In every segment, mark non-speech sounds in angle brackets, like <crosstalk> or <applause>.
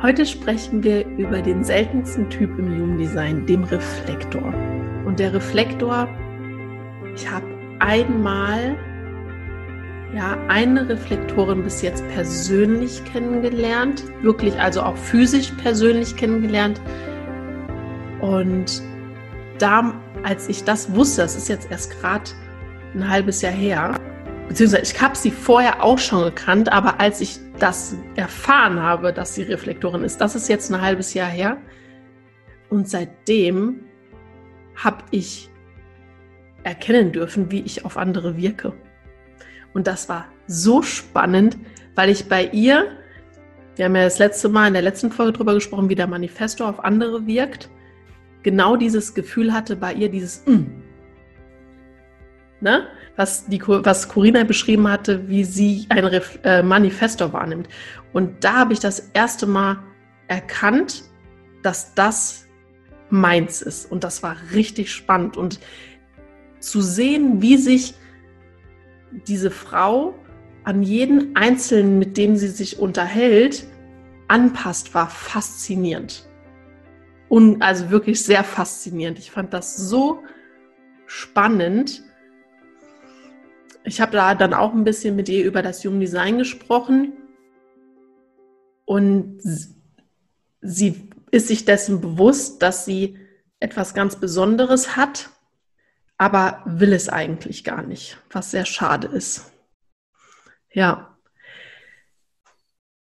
Heute sprechen wir über den seltensten Typ im Human Design, dem Reflektor. Und der Reflektor, ich habe einmal ja, eine Reflektorin bis jetzt persönlich kennengelernt, wirklich also auch physisch persönlich kennengelernt. Und da, als ich das wusste, das ist jetzt erst gerade ein halbes Jahr her, beziehungsweise ich habe sie vorher auch schon gekannt, aber als ich das erfahren habe, dass sie Reflektorin ist, das ist jetzt ein halbes Jahr her. Und seitdem habe ich erkennen dürfen, wie ich auf andere wirke. Und das war so spannend, weil ich bei ihr, wir haben ja das letzte Mal in der letzten Folge darüber gesprochen, wie der Manifesto auf andere wirkt, genau dieses Gefühl hatte bei ihr, dieses mm. Ne? was, die, was Corinna beschrieben hatte, wie sie ein Ref, äh, Manifesto wahrnimmt. Und da habe ich das erste Mal erkannt, dass das meins ist. Und das war richtig spannend. Und zu sehen, wie sich diese Frau an jeden Einzelnen, mit dem sie sich unterhält, anpasst, war faszinierend. Und also wirklich sehr faszinierend. Ich fand das so spannend. Ich habe da dann auch ein bisschen mit ihr über das Human Design gesprochen. Und sie ist sich dessen bewusst, dass sie etwas ganz Besonderes hat aber will es eigentlich gar nicht, was sehr schade ist. Ja.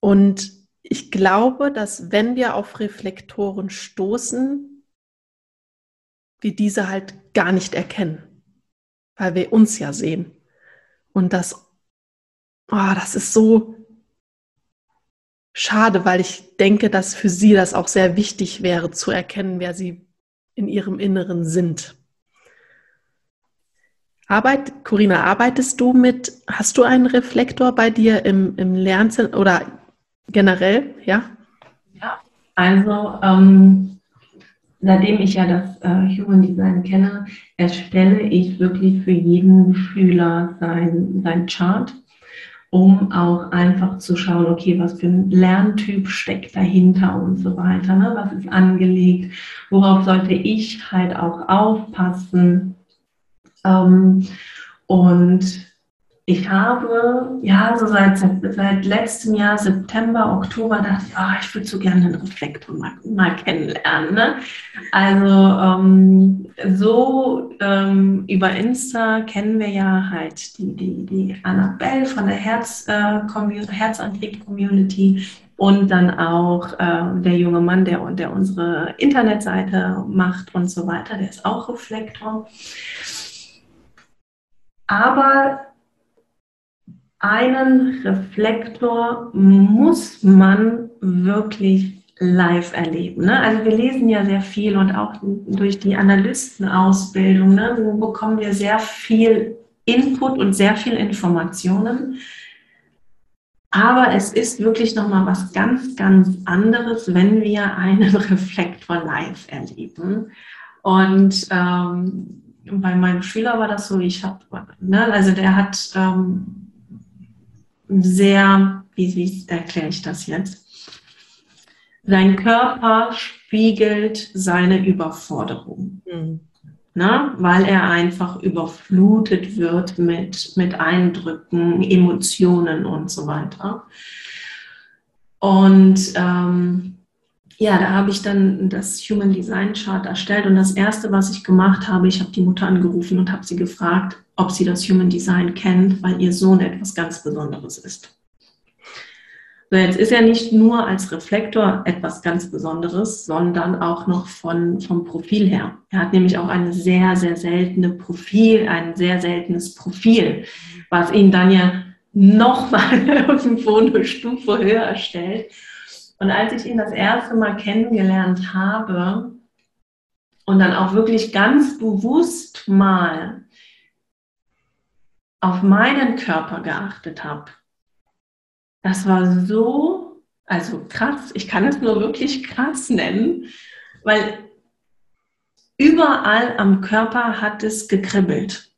Und ich glaube, dass wenn wir auf Reflektoren stoßen, wir diese halt gar nicht erkennen, weil wir uns ja sehen. Und das, oh, das ist so schade, weil ich denke, dass für sie das auch sehr wichtig wäre, zu erkennen, wer sie in ihrem Inneren sind. Arbeit, Corinna, arbeitest du mit, hast du einen Reflektor bei dir im, im Lernzentrum oder generell, ja? Ja, also ähm, seitdem ich ja das äh, Human Design kenne, erstelle ich wirklich für jeden Schüler sein, sein Chart, um auch einfach zu schauen, okay, was für ein Lerntyp steckt dahinter und so weiter, ne? was ist angelegt, worauf sollte ich halt auch aufpassen ähm, und ich habe, ja, so seit, seit letztem Jahr, September, Oktober, dachte ich, oh, ich würde so gerne einen Reflektor mal, mal kennenlernen. Ne? Also ähm, so ähm, über Insta kennen wir ja halt die, die, die Annabelle von der Herz, äh, Herzantrieb-Community, und dann auch äh, der junge Mann, der, der unsere Internetseite macht und so weiter, der ist auch Reflektor. Aber einen Reflektor muss man wirklich live erleben. Ne? Also wir lesen ja sehr viel und auch durch die Analystenausbildung ne, bekommen wir sehr viel Input und sehr viel Informationen. Aber es ist wirklich nochmal was ganz, ganz anderes, wenn wir einen <laughs> Reflektor live erleben. Und ähm, bei meinem Schüler war das so, ich habe, ne, also der hat ähm, sehr, wie, wie erkläre ich das jetzt? Sein Körper spiegelt seine Überforderung. Mhm. Ne? Weil er einfach überflutet wird mit, mit Eindrücken, Emotionen und so weiter. Und ähm, ja, da habe ich dann das Human Design Chart erstellt und das erste, was ich gemacht habe, ich habe die Mutter angerufen und habe sie gefragt, ob sie das Human Design kennt, weil ihr Sohn etwas ganz Besonderes ist. So, jetzt ist er nicht nur als Reflektor etwas ganz Besonderes, sondern auch noch von, vom Profil her. Er hat nämlich auch eine sehr, sehr seltene Profil, ein sehr seltenes Profil, was ihn dann ja nochmal <laughs> irgendwo eine Stufe höher stellt. Und als ich ihn das erste Mal kennengelernt habe und dann auch wirklich ganz bewusst mal auf meinen Körper geachtet habe, das war so, also krass, ich kann es nur wirklich krass nennen, weil überall am Körper hat es gekribbelt.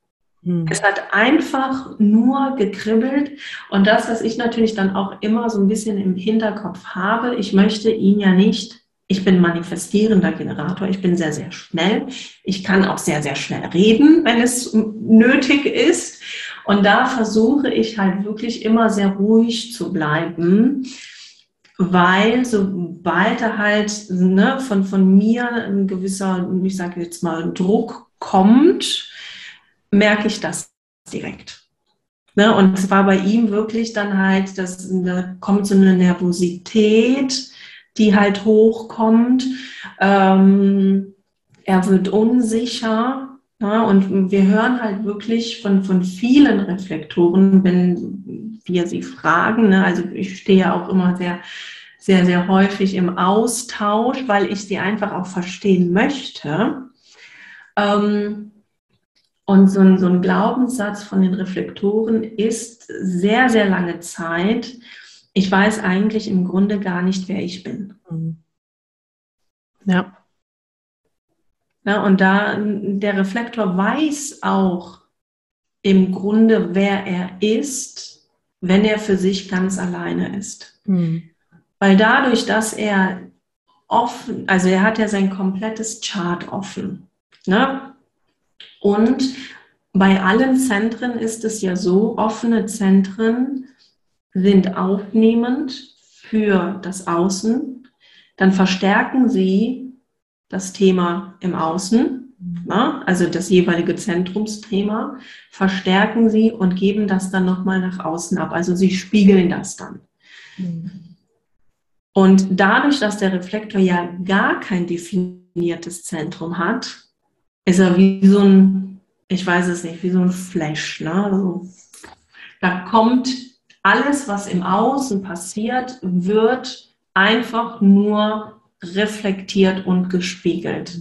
Hm. Es hat einfach nur gekribbelt und das, was ich natürlich dann auch immer so ein bisschen im Hinterkopf habe, ich möchte ihn ja nicht, ich bin manifestierender Generator, ich bin sehr, sehr schnell, ich kann auch sehr, sehr schnell reden, wenn es nötig ist und da versuche ich halt wirklich immer sehr ruhig zu bleiben, weil sobald da halt ne, von, von mir ein gewisser, ich sage jetzt mal, Druck kommt, merke ich das direkt. Ne, und es war bei ihm wirklich dann halt, dass da kommt so eine Nervosität, die halt hochkommt. Ähm, er wird unsicher ja, und wir hören halt wirklich von, von vielen Reflektoren, wenn wir sie fragen. Ne? Also ich stehe ja auch immer sehr, sehr, sehr häufig im Austausch, weil ich sie einfach auch verstehen möchte. Ähm, und so ein, so ein Glaubenssatz von den Reflektoren ist sehr, sehr lange Zeit. Ich weiß eigentlich im Grunde gar nicht, wer ich bin. Ja. Ja, und da der Reflektor weiß auch im Grunde, wer er ist, wenn er für sich ganz alleine ist. Mhm. Weil dadurch, dass er offen, also er hat ja sein komplettes Chart offen. Ne? Und bei allen Zentren ist es ja so, offene Zentren sind aufnehmend für das Außen, dann verstärken sie das Thema im Außen, na, also das jeweilige Zentrumsthema, verstärken sie und geben das dann nochmal nach außen ab. Also sie spiegeln das dann. Und dadurch, dass der Reflektor ja gar kein definiertes Zentrum hat, ist er wie so ein, ich weiß es nicht, wie so ein Flash. Ne? Also, da kommt alles, was im Außen passiert, wird einfach nur reflektiert und gespiegelt.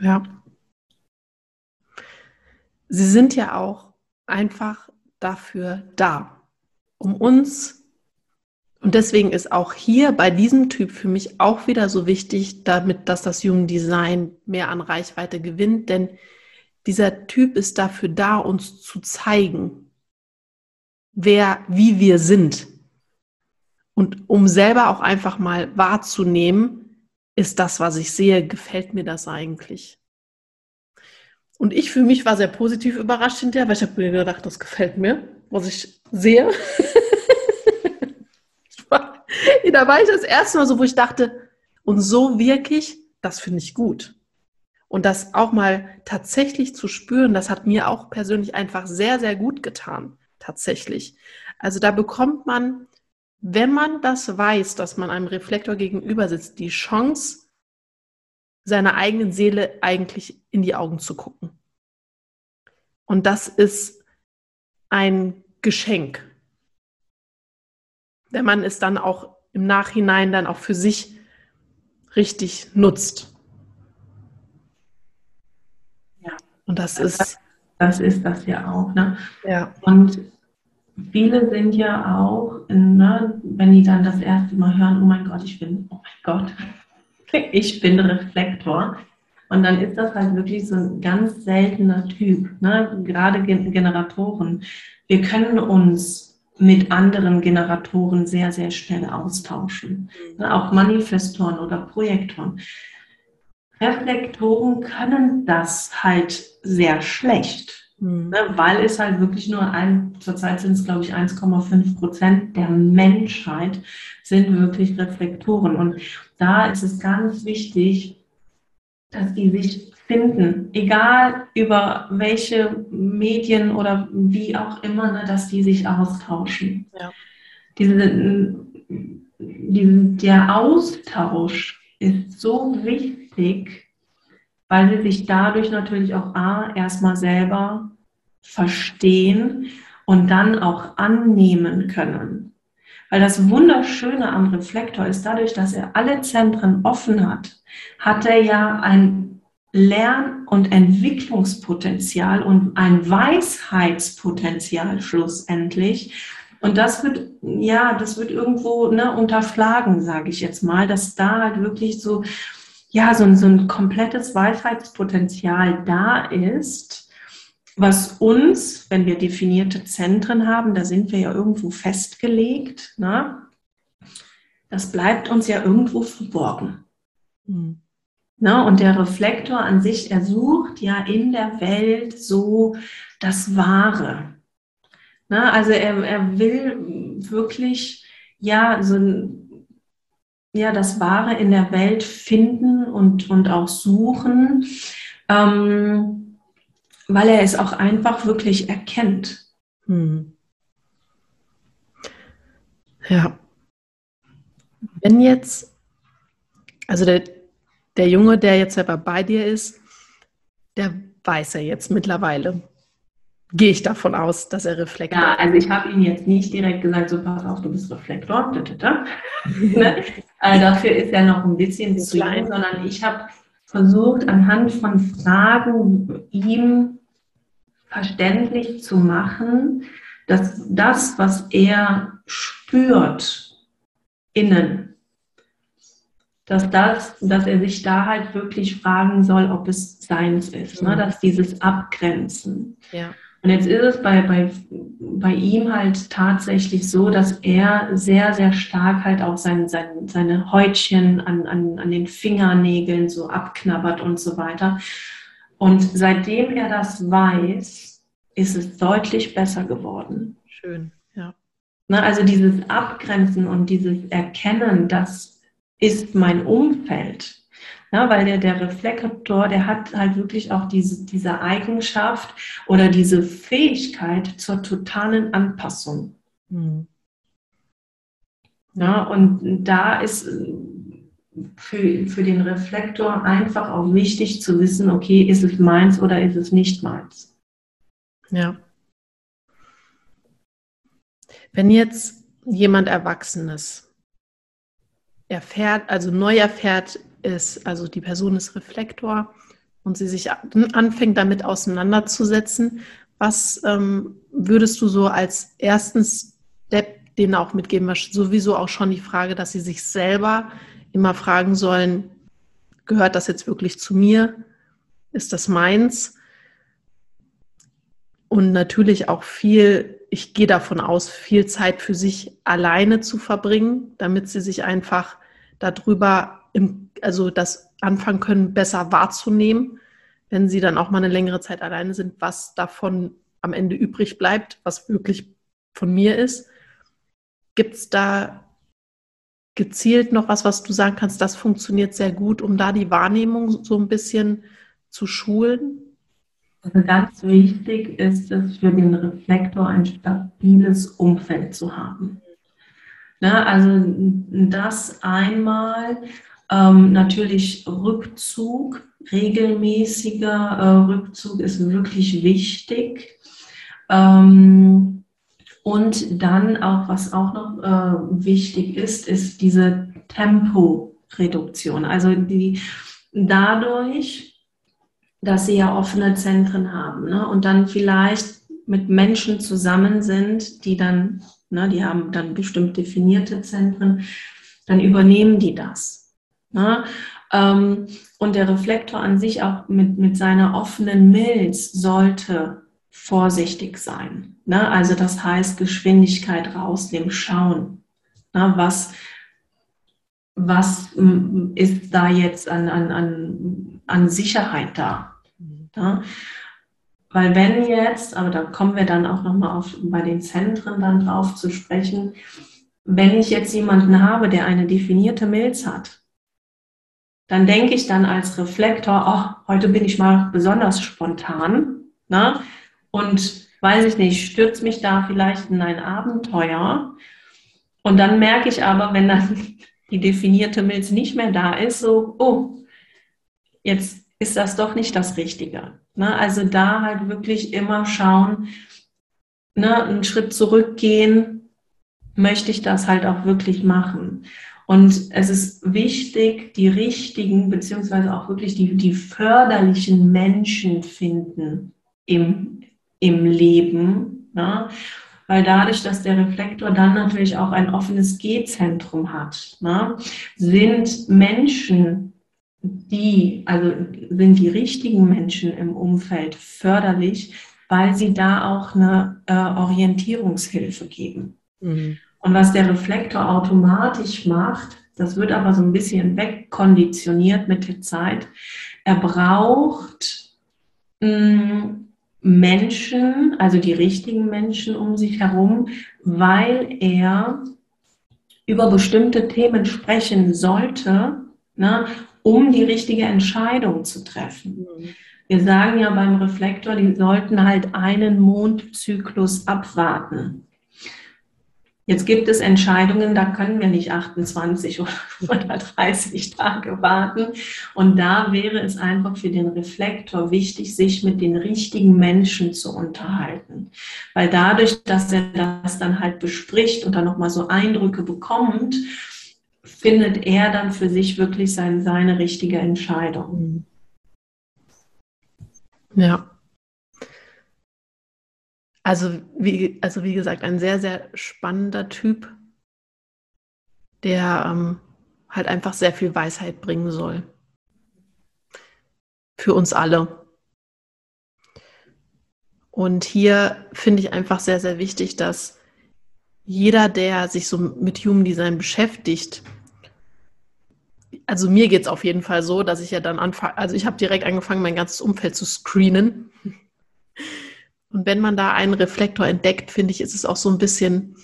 Ja. Sie sind ja auch einfach dafür da, um uns, und deswegen ist auch hier bei diesem Typ für mich auch wieder so wichtig, damit, dass das Human Design mehr an Reichweite gewinnt, denn dieser Typ ist dafür da, uns zu zeigen, wer, wie wir sind. Und um selber auch einfach mal wahrzunehmen, ist das, was ich sehe, gefällt mir das eigentlich? Und ich für mich war sehr positiv überrascht hinterher, weil ich habe mir gedacht, das gefällt mir, was ich sehe. <laughs> da war ich das erste Mal so, wo ich dachte, und so wirklich, das finde ich gut. Und das auch mal tatsächlich zu spüren, das hat mir auch persönlich einfach sehr, sehr gut getan. Tatsächlich. Also da bekommt man wenn man das weiß, dass man einem Reflektor gegenüber sitzt, die Chance, seiner eigenen Seele eigentlich in die Augen zu gucken. Und das ist ein Geschenk. Wenn man es dann auch im Nachhinein dann auch für sich richtig nutzt. Ja. Und das ist. Das ist das ja auch. Ne? Ja. Und viele sind ja auch, ne, wenn die dann das erste Mal hören, oh mein Gott, ich bin, oh mein Gott, <laughs> ich bin Reflektor. Und dann ist das halt wirklich so ein ganz seltener Typ, ne? gerade Generatoren. Wir können uns mit anderen Generatoren sehr, sehr schnell austauschen. Ne? Auch Manifestoren oder Projektoren. Reflektoren können das halt sehr schlecht. Mhm. weil es halt wirklich nur ein, zurzeit sind es glaube ich 1,5 Prozent der Menschheit sind wirklich Reflektoren. Und da ist es ganz wichtig, dass die sich finden, egal über welche Medien oder wie auch immer, ne, dass die sich austauschen. Ja. Diese, diese, der Austausch ist so wichtig, weil sie sich dadurch natürlich auch A, erstmal selber verstehen und dann auch annehmen können. Weil das Wunderschöne am Reflektor ist, dadurch, dass er alle Zentren offen hat, hat er ja ein Lern- und Entwicklungspotenzial und ein Weisheitspotenzial schlussendlich. Und das wird, ja, das wird irgendwo ne, unterschlagen, sage ich jetzt mal, dass da halt wirklich so, ja, so, so ein komplettes Weisheitspotenzial da ist was uns, wenn wir definierte Zentren haben, da sind wir ja irgendwo festgelegt, ne? das bleibt uns ja irgendwo verborgen. Mhm. Ne? Und der Reflektor an sich, er sucht ja in der Welt so das Wahre. Ne? Also er, er will wirklich ja so ja, das Wahre in der Welt finden und, und auch suchen. Ähm, weil er es auch einfach wirklich erkennt. Hm. Ja. Wenn jetzt, also der, der Junge, der jetzt selber bei dir ist, der weiß er jetzt mittlerweile. Gehe ich davon aus, dass er Reflektor Ja, also ich habe ihm jetzt nicht direkt gesagt, so pass auf, du bist Reflektor. <laughs> ne? also dafür ist er noch ein bisschen zu klein, sondern ich habe versucht, anhand von Fragen ihm verständlich zu machen, dass das, was er spürt innen, dass das, dass er sich da halt wirklich fragen soll, ob es seins ist, ne? Dass dieses Abgrenzen. Ja. Und jetzt ist es bei, bei, bei ihm halt tatsächlich so, dass er sehr, sehr stark halt auch sein, sein, seine Häutchen an, an, an den Fingernägeln so abknabbert und so weiter. Und seitdem er das weiß, ist es deutlich besser geworden. Schön, ja. Ne, also dieses Abgrenzen und dieses Erkennen, das ist mein Umfeld. Ja, weil der, der Reflektor, der hat halt wirklich auch diese, diese Eigenschaft oder diese Fähigkeit zur totalen Anpassung. Mhm. Ja, und da ist für, für den Reflektor einfach auch wichtig zu wissen, okay, ist es meins oder ist es nicht meins. Ja. Wenn jetzt jemand Erwachsenes erfährt, also neu erfährt, ist, also die Person ist Reflektor und sie sich anfängt damit auseinanderzusetzen, was ähm, würdest du so als ersten Step denen auch mitgeben? Sowieso auch schon die Frage, dass sie sich selber immer fragen sollen, gehört das jetzt wirklich zu mir? Ist das meins? Und natürlich auch viel, ich gehe davon aus, viel Zeit für sich alleine zu verbringen, damit sie sich einfach darüber, im, also das anfangen können, besser wahrzunehmen, wenn sie dann auch mal eine längere Zeit alleine sind, was davon am Ende übrig bleibt, was wirklich von mir ist. Gibt es da gezielt noch was, was du sagen kannst, das funktioniert sehr gut, um da die Wahrnehmung so ein bisschen zu schulen? Also ganz wichtig ist es für den Reflektor ein stabiles Umfeld zu haben. Na, also das einmal, ähm, natürlich Rückzug, regelmäßiger äh, Rückzug ist wirklich wichtig. Ähm, und dann auch, was auch noch äh, wichtig ist, ist diese Temporeduktion. Also die dadurch, dass sie ja offene Zentren haben ne, und dann vielleicht mit Menschen zusammen sind, die dann, ne, die haben dann bestimmt definierte Zentren, dann übernehmen die das. Ne? Ähm, und der Reflektor an sich auch mit, mit seiner offenen Milz sollte vorsichtig sein. Ne? Also das heißt Geschwindigkeit rausnehmen, schauen. Ne? Was, was ist da jetzt an, an, an, an Sicherheit da? Ne? Weil wenn jetzt, aber da kommen wir dann auch nochmal bei den Zentren dann drauf zu sprechen, wenn ich jetzt jemanden habe, der eine definierte Milz hat, dann denke ich dann als Reflektor, oh, heute bin ich mal besonders spontan. Ne? Und weiß ich nicht, stürzt mich da vielleicht in ein Abenteuer. Und dann merke ich aber, wenn dann <laughs> die definierte Milz nicht mehr da ist, so, oh, jetzt ist das doch nicht das Richtige. Ne? Also da halt wirklich immer schauen, ne, einen Schritt zurückgehen, möchte ich das halt auch wirklich machen. Und es ist wichtig, die richtigen, beziehungsweise auch wirklich die, die förderlichen Menschen finden im, im Leben. Ne? Weil dadurch, dass der Reflektor dann natürlich auch ein offenes G-Zentrum hat, ne? sind Menschen, die, also sind die richtigen Menschen im Umfeld förderlich, weil sie da auch eine äh, Orientierungshilfe geben. Mhm. Und was der Reflektor automatisch macht, das wird aber so ein bisschen wegkonditioniert mit der Zeit. Er braucht mm, Menschen, also die richtigen Menschen um sich herum, weil er über bestimmte Themen sprechen sollte, ne, um die richtige Entscheidung zu treffen. Wir sagen ja beim Reflektor, die sollten halt einen Mondzyklus abwarten. Jetzt gibt es Entscheidungen, da können wir nicht 28 oder 30 Tage warten. Und da wäre es einfach für den Reflektor wichtig, sich mit den richtigen Menschen zu unterhalten. Weil dadurch, dass er das dann halt bespricht und dann nochmal so Eindrücke bekommt, findet er dann für sich wirklich sein, seine richtige Entscheidung. Ja. Also wie, also wie gesagt, ein sehr, sehr spannender Typ, der ähm, halt einfach sehr viel Weisheit bringen soll. Für uns alle. Und hier finde ich einfach sehr, sehr wichtig, dass jeder, der sich so mit Human Design beschäftigt, also mir geht es auf jeden Fall so, dass ich ja dann anfange, also ich habe direkt angefangen, mein ganzes Umfeld zu screenen und wenn man da einen Reflektor entdeckt, finde ich, ist es auch so ein bisschen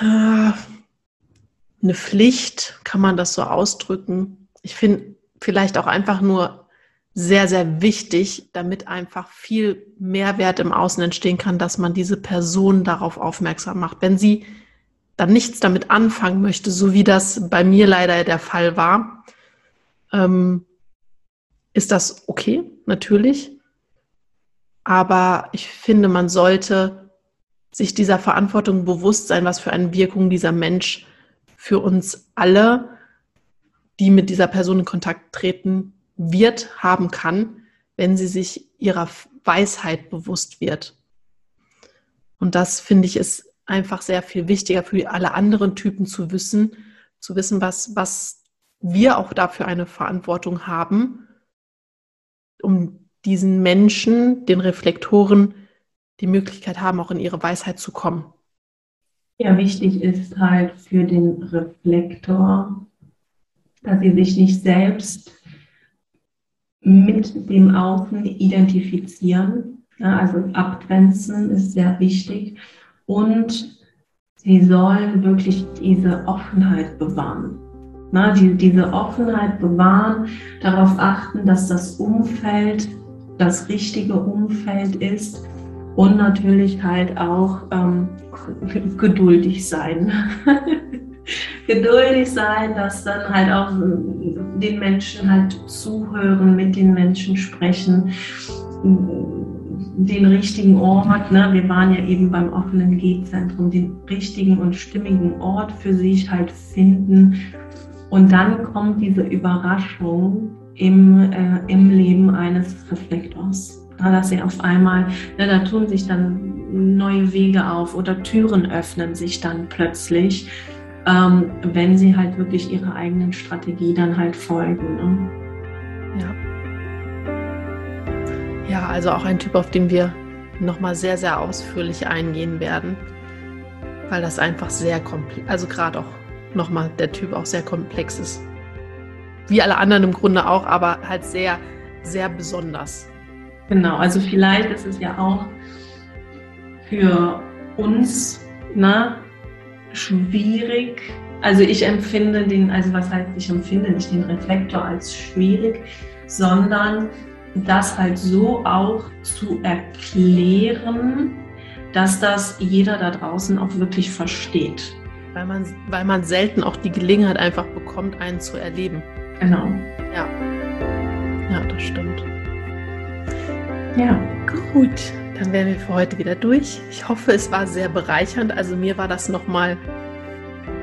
äh, eine Pflicht, kann man das so ausdrücken. Ich finde vielleicht auch einfach nur sehr, sehr wichtig, damit einfach viel Mehrwert im Außen entstehen kann, dass man diese Person darauf aufmerksam macht. Wenn sie dann nichts damit anfangen möchte, so wie das bei mir leider der Fall war, ähm, ist das okay, natürlich. Aber ich finde, man sollte sich dieser Verantwortung bewusst sein, was für eine Wirkung dieser Mensch für uns alle, die mit dieser Person in Kontakt treten, wird, haben kann, wenn sie sich ihrer Weisheit bewusst wird. Und das finde ich ist einfach sehr viel wichtiger für alle anderen Typen zu wissen, zu wissen, was, was wir auch dafür eine Verantwortung haben, um diesen Menschen, den Reflektoren, die Möglichkeit haben, auch in ihre Weisheit zu kommen. Ja, wichtig ist halt für den Reflektor, dass sie sich nicht selbst mit dem Außen identifizieren. Ja, also abgrenzen ist sehr wichtig. Und sie sollen wirklich diese Offenheit bewahren. Na, die, diese Offenheit bewahren, darauf achten, dass das Umfeld das richtige Umfeld ist Und natürlich halt auch ähm, geduldig sein. <laughs> geduldig sein, dass dann halt auch den Menschen halt zuhören, mit den Menschen sprechen, den richtigen Ort, ne? wir waren ja eben beim offenen G-Zentrum, den richtigen und stimmigen Ort für sich halt finden. Und dann kommt diese Überraschung im, äh, im Leben eines Reflektors. Ja, dass sie auf einmal, ne, da tun sich dann neue Wege auf oder Türen öffnen sich dann plötzlich ähm, wenn sie halt wirklich ihrer eigenen Strategie dann halt folgen. Ne? Ja. Ja, also auch ein Typ, auf den wir nochmal sehr, sehr ausführlich eingehen werden, weil das einfach sehr komplex, also gerade auch nochmal der Typ auch sehr komplex ist. Wie alle anderen im Grunde auch, aber halt sehr, sehr besonders. Genau, also vielleicht ist es ja auch für uns, ne, schwierig. Also ich empfinde den, also was heißt, ich empfinde nicht den Reflektor als schwierig, sondern das halt so auch zu erklären, dass das jeder da draußen auch wirklich versteht. Weil man, weil man selten auch die Gelegenheit einfach bekommt, einen zu erleben. Genau. Ja. Ja, das stimmt. Ja. Gut. Dann wären wir für heute wieder durch. Ich hoffe, es war sehr bereichernd. Also mir war das nochmal,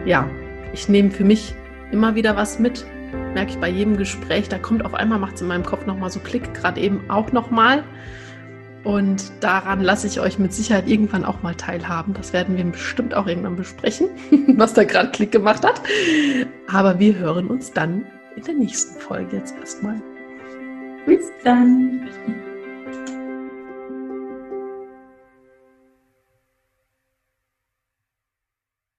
ja, ich nehme für mich immer wieder was mit. Merke ich bei jedem Gespräch, da kommt auf einmal, macht es in meinem Kopf nochmal so Klick, gerade eben auch nochmal. Und daran lasse ich euch mit Sicherheit irgendwann auch mal teilhaben. Das werden wir bestimmt auch irgendwann besprechen, <laughs> was da gerade Klick gemacht hat. Aber wir hören uns dann in der nächsten Folge jetzt erstmal. Bis dann.